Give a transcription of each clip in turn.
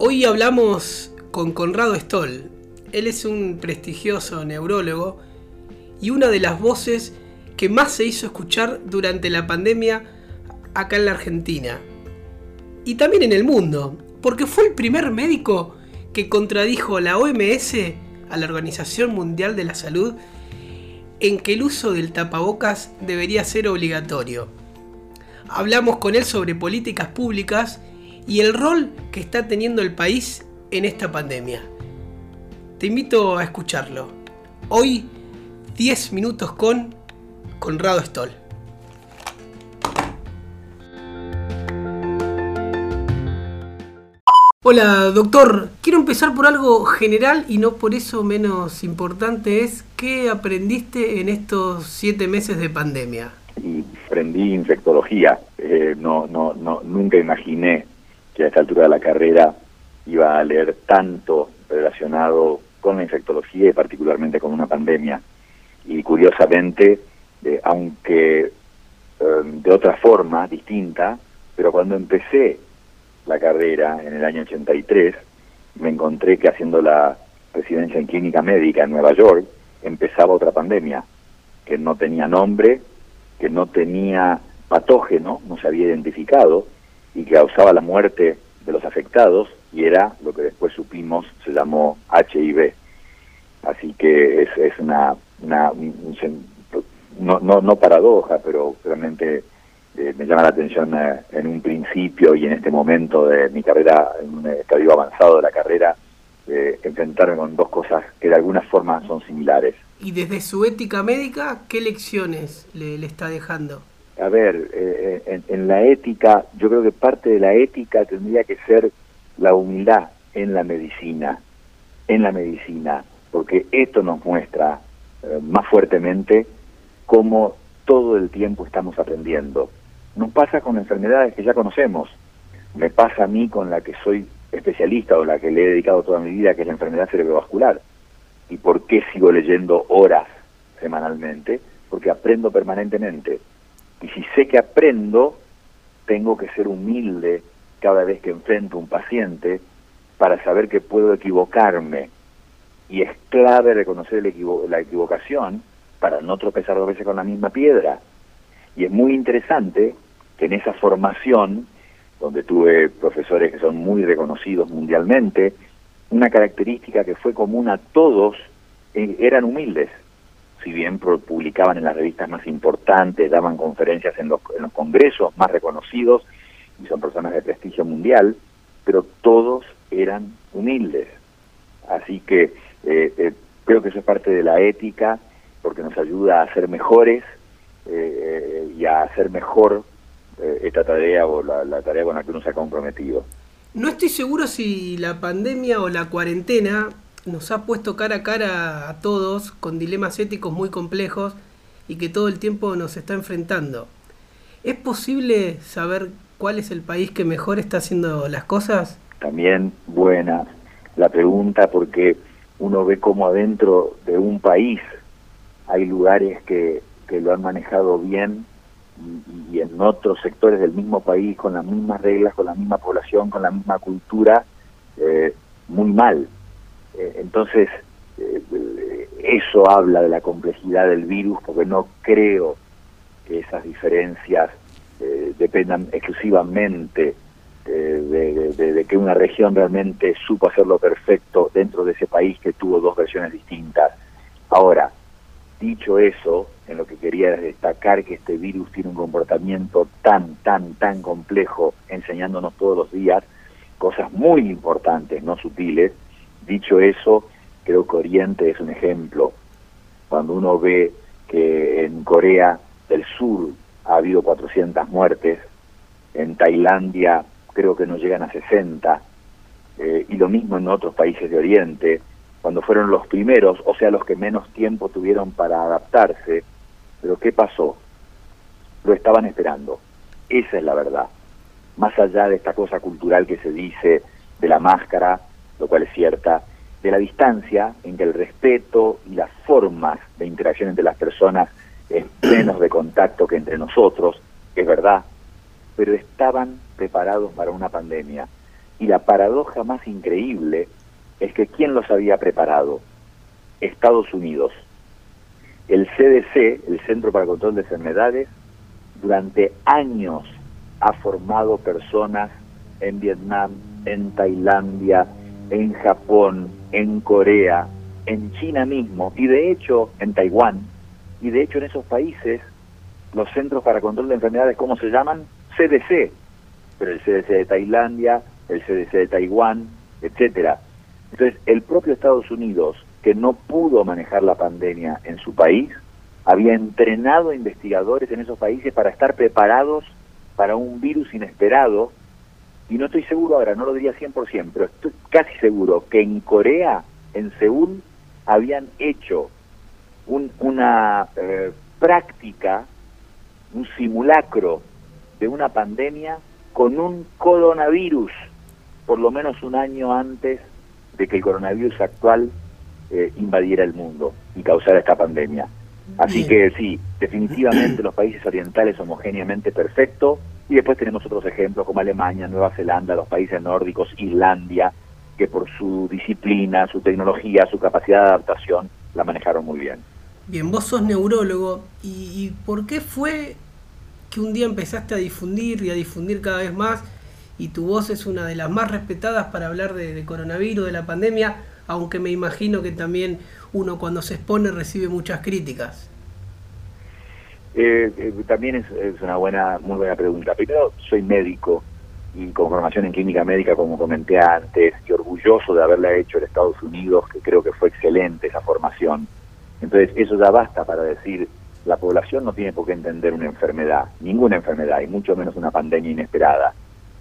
Hoy hablamos con Conrado Stoll. Él es un prestigioso neurólogo y una de las voces que más se hizo escuchar durante la pandemia acá en la Argentina. Y también en el mundo, porque fue el primer médico que contradijo la OMS, a la Organización Mundial de la Salud, en que el uso del tapabocas debería ser obligatorio. Hablamos con él sobre políticas públicas y el rol que está teniendo el país en esta pandemia. Te invito a escucharlo. Hoy 10 minutos con Conrado Stoll. Hola doctor, quiero empezar por algo general y no por eso menos importante es ¿qué aprendiste en estos siete meses de pandemia? Y aprendí infectología, eh, no, no, no, nunca imaginé que a esta altura de la carrera iba a leer tanto relacionado con la infectología y particularmente con una pandemia. Y curiosamente, eh, aunque em, de otra forma, distinta, pero cuando empecé la carrera en el año 83, me encontré que haciendo la residencia en clínica médica en Nueva York, empezaba otra pandemia, que no tenía nombre, que no tenía patógeno, no se había identificado, y causaba la muerte de los afectados y era lo que después supimos se llamó HIV. Así que es, es una, una no, no, no paradoja, pero realmente eh, me llama la atención eh, en un principio y en este momento de mi carrera, en un estadio avanzado de la carrera, eh, enfrentarme con dos cosas que de alguna forma son similares. Y desde su ética médica, ¿qué lecciones le, le está dejando? A ver, eh, en, la ética, yo creo que parte de la ética tendría que ser la humildad en la medicina, en la medicina, porque esto nos muestra eh, más fuertemente cómo todo el tiempo estamos aprendiendo. Nos pasa con enfermedades que ya conocemos, me pasa a mí con la que soy especialista o la que le he dedicado toda mi vida, que es la enfermedad cerebrovascular. ¿Y por qué sigo leyendo horas semanalmente? Porque aprendo permanentemente y si sé que aprendo, tengo que ser humilde cada vez que enfrento un paciente para saber que puedo equivocarme. Y es clave reconocer la equivocación para no tropezar dos veces con la misma piedra. Y es muy interesante que en esa formación, donde tuve profesores que son muy reconocidos mundialmente, una característica que fue común a todos eh, eran humildes si bien publicaban en las revistas más importantes, daban conferencias en los, en los congresos más reconocidos, y son personas de prestigio mundial, pero todos eran humildes. Así que eh, eh, creo que eso es parte de la ética, porque nos ayuda a ser mejores eh, y a hacer mejor esta tarea o la, la tarea con la que uno se ha comprometido. No estoy seguro si la pandemia o la cuarentena nos ha puesto cara a cara a todos con dilemas éticos muy complejos y que todo el tiempo nos está enfrentando. ¿Es posible saber cuál es el país que mejor está haciendo las cosas? También buena la pregunta porque uno ve cómo adentro de un país hay lugares que, que lo han manejado bien y, en otros sectores del mismo país con las mismas reglas, con la misma población, con la misma cultura, eh, muy mal. Eh, entonces, eh, eso habla de la complejidad del virus, porque no creo que esas diferencias eh, dependan exclusivamente de, que una región realmente supo hacerlo perfecto dentro de ese país que tuvo dos versiones distintas. Ahora, dicho eso, en lo que quería destacar que este virus tiene un comportamiento tan, tan, tan complejo, enseñándonos todos los días cosas muy importantes, no sutiles, Dicho eso, creo que Oriente es un ejemplo. Cuando uno ve que en Corea del Sur ha habido 400 muertes, en Tailandia creo que no llegan a 60, eh, y lo mismo en otros países de Oriente, cuando fueron los primeros, o sea, los que menos tiempo tuvieron para adaptarse, pero ¿qué pasó? Lo estaban esperando. Esa es la verdad. Más allá de esta cosa cultural que se dice de la máscara, lo cual es cierta, de la distancia en que el respeto y las formas de interacción entre las personas es menos de contacto que entre nosotros, es verdad, pero estaban preparados para una pandemia. Y la paradoja más increíble es que ¿quién los había preparado? Estados Unidos. El CDC, el Centro para el Control de Enfermedades, durante años ha formado personas en Vietnam, en Tailandia, en Japón, en Corea, en China mismo y de hecho en Taiwán. Y de hecho en esos países los Centros para Control de Enfermedades, ¿cómo se llaman? CDC. Pero el CDC de Tailandia, el CDC de Taiwán, etcétera. Entonces, el propio Estados Unidos, que no pudo manejar la pandemia en su país, había entrenado investigadores en esos países para estar preparados para un virus inesperado. Y no estoy seguro ahora, no lo diría 100%, pero estoy casi seguro que en Corea, en Seúl, habían hecho una eh, práctica, un simulacro de una pandemia con un coronavirus, por lo menos un año antes de que el coronavirus actual eh, invadiera el mundo y causara esta pandemia. Así que sí, definitivamente los países orientales homogéneamente perfectos y después tenemos otros ejemplos como Alemania, Nueva Zelanda, los países nórdicos, Islandia, que por su disciplina, su tecnología, su capacidad de adaptación la manejaron muy bien. Bien, vos sos neurólogo y ¿por qué fue que un día empezaste a difundir y a difundir cada vez más y tu voz es una de las más respetadas para hablar de, coronavirus, de la pandemia, aunque me imagino que también uno cuando se expone recibe muchas críticas. Eh, eh, también es, una buena, muy buena pregunta. Primero, soy médico y con formación en clínica médica, como comenté antes, y orgulloso de haberla hecho en Estados Unidos, que creo que fue excelente esa formación. Entonces, eso ya basta para decir, la población no tiene por qué entender una enfermedad, ninguna enfermedad, y mucho menos una pandemia inesperada.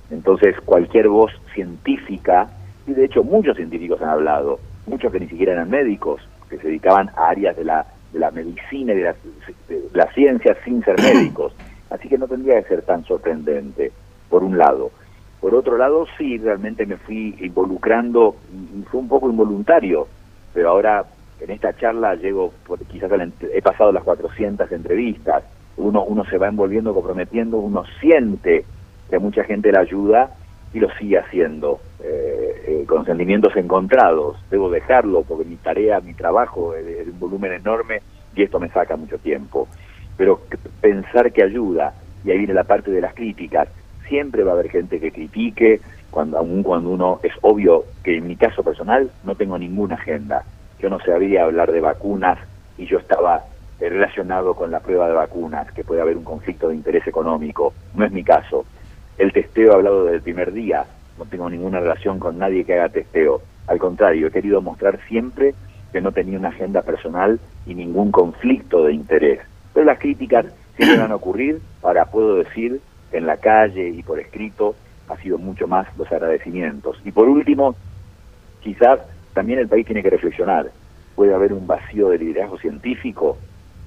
Entonces, cualquier voz científica, y de hecho muchos científicos han hablado, muchos que ni siquiera eran médicos, que se dedicaban a áreas de la, de la medicina y de la, ciencia sin ser médicos. Así que no tendría que ser tan sorprendente, por un lado. Por otro lado, sí, realmente me fui involucrando, y fue un poco involuntario, pero ahora en esta charla llego, quizás he pasado las 400 entrevistas, uno, uno se va envolviendo, comprometiendo, uno siente que mucha gente la ayuda y lo sigue haciendo eh, eh, con sentimientos encontrados. Debo dejarlo porque mi tarea, mi trabajo es un volumen enorme y esto me saca mucho tiempo. Pero pensar que ayuda, y ahí viene la parte de las críticas, siempre va a haber gente que critique, cuando aún cuando uno es obvio que en mi caso personal no tengo ninguna agenda. Yo no sabía hablar de vacunas y yo estaba relacionado con la prueba de vacunas, que puede haber un conflicto de interés económico. No es mi caso. El testeo he hablado desde el primer día, no tengo ninguna relación con nadie que haga testeo. Al contrario, he querido mostrar siempre que no tenía una agenda personal y ningún conflicto de interés. Pero las críticas siempre van a ocurrir, ahora puedo decir en la calle y por escrito ha sido mucho más los agradecimientos. Y por último, quizás también el país tiene que reflexionar. Puede haber un vacío de liderazgo científico.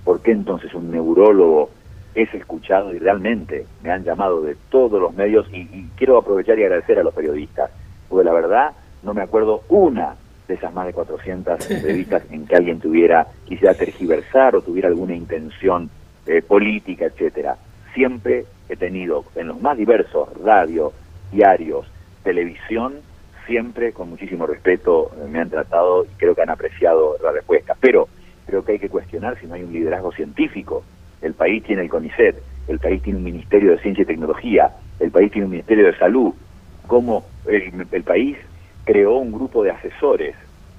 ¿Por qué entonces un neurólogo es escuchado y realmente me han llamado de todos los medios y, quiero aprovechar y agradecer a los periodistas, porque la verdad no me acuerdo una de esas más de 400 entrevistas en que alguien tuviera, quisiera tergiversar o tuviera alguna intención eh, política, etcétera. Siempre he tenido en los más diversos, radio, diarios, televisión, siempre con muchísimo respeto eh, me han tratado y creo que han apreciado la respuesta. Pero creo que hay que cuestionar si no hay un liderazgo científico el país tiene el CONICET, el país tiene un Ministerio de Ciencia y Tecnología, el país tiene un Ministerio de Salud, cómo el, país creó un grupo de asesores.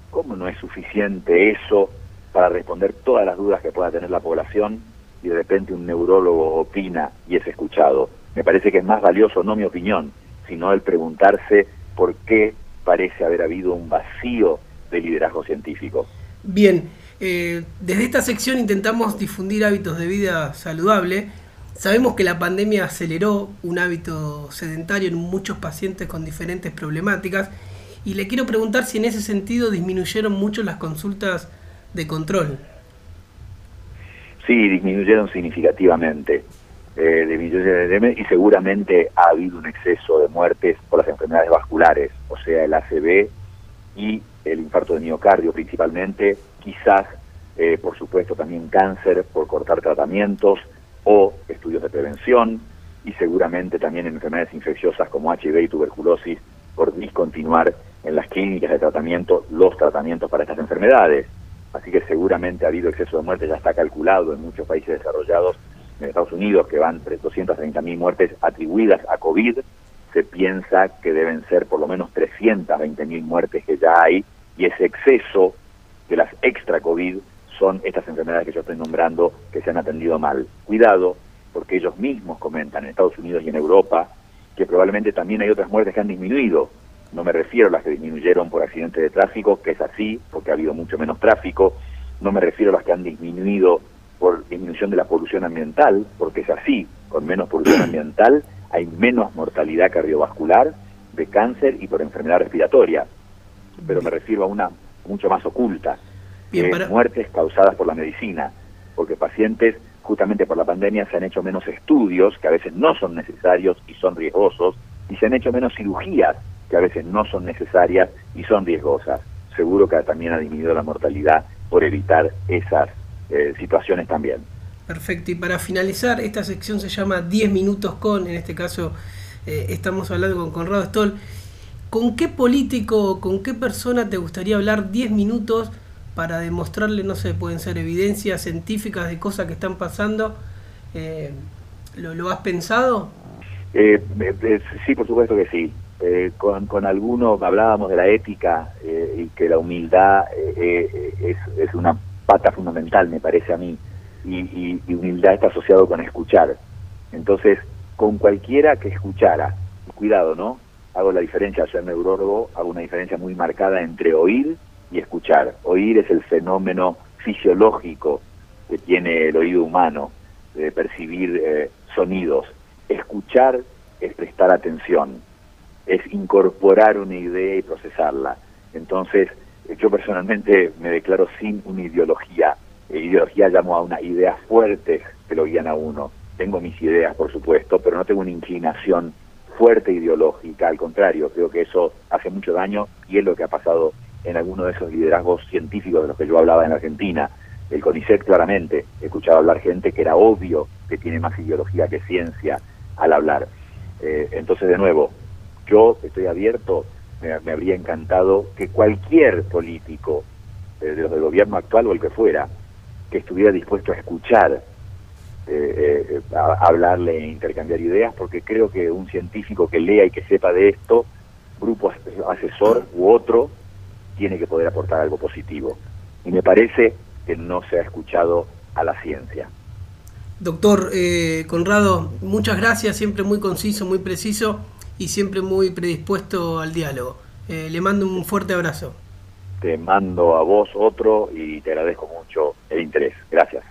¿Cómo no es suficiente eso para responder todas las dudas que pueda tener la población y de repente un neurólogo opina y es escuchado? Me parece que es más valioso no mi opinión, sino el preguntarse por qué parece haber habido un vacío de liderazgo científico. Bien, eh, desde esta sección intentamos difundir hábitos de vida saludable. Sabemos que la pandemia aceleró un hábito sedentario en muchos pacientes con diferentes problemáticas y le quiero preguntar si en ese sentido disminuyeron mucho las consultas de control. Sí, disminuyeron significativamente. Eh, y seguramente ha habido un exceso de muertes por las enfermedades vasculares, o sea, el ACV y el infarto de miocardio principalmente, quizás, eh, por supuesto, también cáncer por cortar tratamientos o estudios de prevención y seguramente también en enfermedades infecciosas como HIV y tuberculosis por discontinuar en las clínicas de tratamiento los tratamientos para estas enfermedades. Así que seguramente ha habido exceso de muertes, ya está calculado en muchos países desarrollados, en Estados Unidos, que van 230.000 muertes atribuidas a COVID. Se piensa que deben ser por lo menos 320.000 muertes que ya hay, y ese exceso de las extra COVID son estas enfermedades que yo estoy nombrando que se han atendido mal. Cuidado, porque ellos mismos comentan en Estados Unidos y en Europa que probablemente también hay otras muertes que han disminuido no me refiero a las que disminuyeron por accidentes de tráfico, que es así, porque ha habido mucho menos tráfico, no me refiero a las que han disminuido por disminución de la polución ambiental, porque es así, con menos polución ambiental hay menos mortalidad cardiovascular, de cáncer y por enfermedad respiratoria, pero me refiero a una mucho más oculta, muertes causadas por la medicina, porque pacientes justamente por la pandemia se han hecho menos estudios, que a veces no son necesarios y son riesgosos, y se han hecho menos cirugías que a veces no son necesarias y son riesgosas. Seguro que también ha disminuido la mortalidad por evitar esas eh, situaciones también. Perfecto, y para finalizar, esta sección se llama 10 minutos con, en este caso eh, estamos hablando con Conrado Stoll. ¿Con qué político, con qué persona te gustaría hablar 10 minutos para demostrarle, no sé, pueden ser evidencias científicas de cosas que están pasando? Eh, ¿lo, ¿Lo has pensado? sí, por supuesto que sí. Eh, con, con algunos hablábamos de la ética eh, y que la humildad eh, es, es, una pata fundamental, me parece a mí, y, humildad está asociado con escuchar. Entonces, con cualquiera que escuchara, cuidado, ¿no? Hago la diferencia, soy neurólogo, hago una diferencia muy marcada entre oír y escuchar. Oír es el fenómeno fisiológico que tiene el oído humano de percibir sonidos. Escuchar es prestar atención es incorporar una idea y procesarla. Entonces, yo personalmente me declaro sin una ideología. Ideología llamo a una idea fuerte que lo guían a uno. Tengo mis ideas, por supuesto, pero no tengo una inclinación fuerte ideológica. Al contrario, creo que eso hace mucho daño y es lo que ha pasado en alguno de esos liderazgos científicos de los que yo hablaba en Argentina. El CONICET claramente, he escuchado hablar gente que era obvio que tiene más ideología que ciencia al hablar. Eh, entonces, de nuevo, yo estoy abierto, me, habría encantado que cualquier político, eh, de los del gobierno actual o el que fuera, que estuviera dispuesto a escuchar, eh, eh, a, hablarle e intercambiar ideas, porque creo que un científico que lea y que sepa de esto, grupo asesor u otro, tiene que poder aportar algo positivo. Y me parece que no se ha escuchado a la ciencia. Doctor Conrado, muchas gracias, siempre muy conciso, muy preciso y siempre muy predispuesto al diálogo. Eh, le mando un fuerte abrazo. Te mando a vos otro y te agradezco mucho el interés. Gracias.